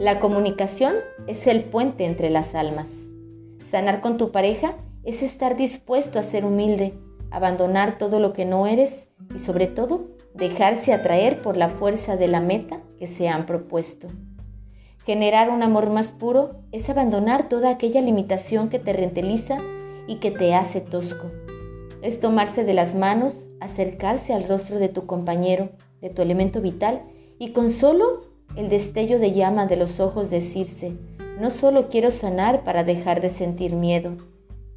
La comunicación es el puente entre las almas. Sanar con tu pareja es estar dispuesto a ser humilde, abandonar todo lo que no eres y sobre todo dejarse atraer por la fuerza de la meta que se han propuesto. Generar un amor más puro es abandonar toda aquella limitación que te renteliza y que te hace tosco. Es tomarse de las manos, acercarse al rostro de tu compañero, de tu elemento vital y con solo el destello de llama de los ojos decirse, no solo quiero sanar para dejar de sentir miedo,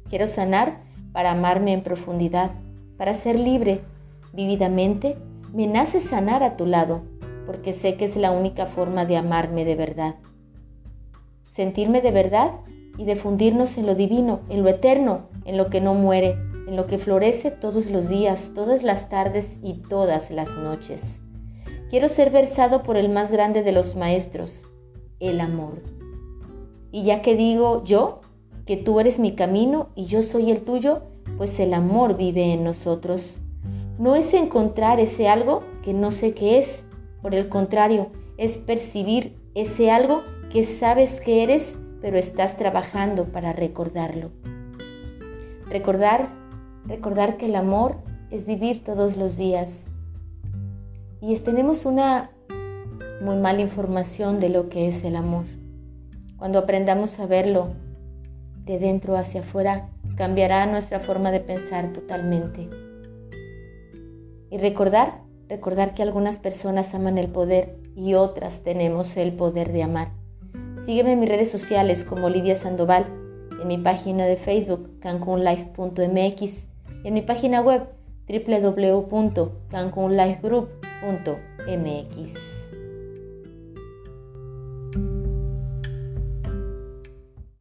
quiero sanar para amarme en profundidad, para ser libre, vividamente, me nace sanar a tu lado, porque sé que es la única forma de amarme de verdad. Sentirme de verdad y de fundirnos en lo divino, en lo eterno, en lo que no muere, en lo que florece todos los días, todas las tardes y todas las noches. Quiero ser versado por el más grande de los maestros, el amor. Y ya que digo yo, que tú eres mi camino y yo soy el tuyo, pues el amor vive en nosotros. No es encontrar ese algo que no sé qué es, por el contrario, es percibir ese algo que sabes que eres, pero estás trabajando para recordarlo. Recordar, recordar que el amor es vivir todos los días. Y tenemos una muy mala información de lo que es el amor. Cuando aprendamos a verlo de dentro hacia afuera, cambiará nuestra forma de pensar totalmente. Y recordar, recordar que algunas personas aman el poder y otras tenemos el poder de amar. Sígueme en mis redes sociales como Lidia Sandoval, en mi página de Facebook cancunlife.mx y en mi página web www.cancunlifegroup.mx.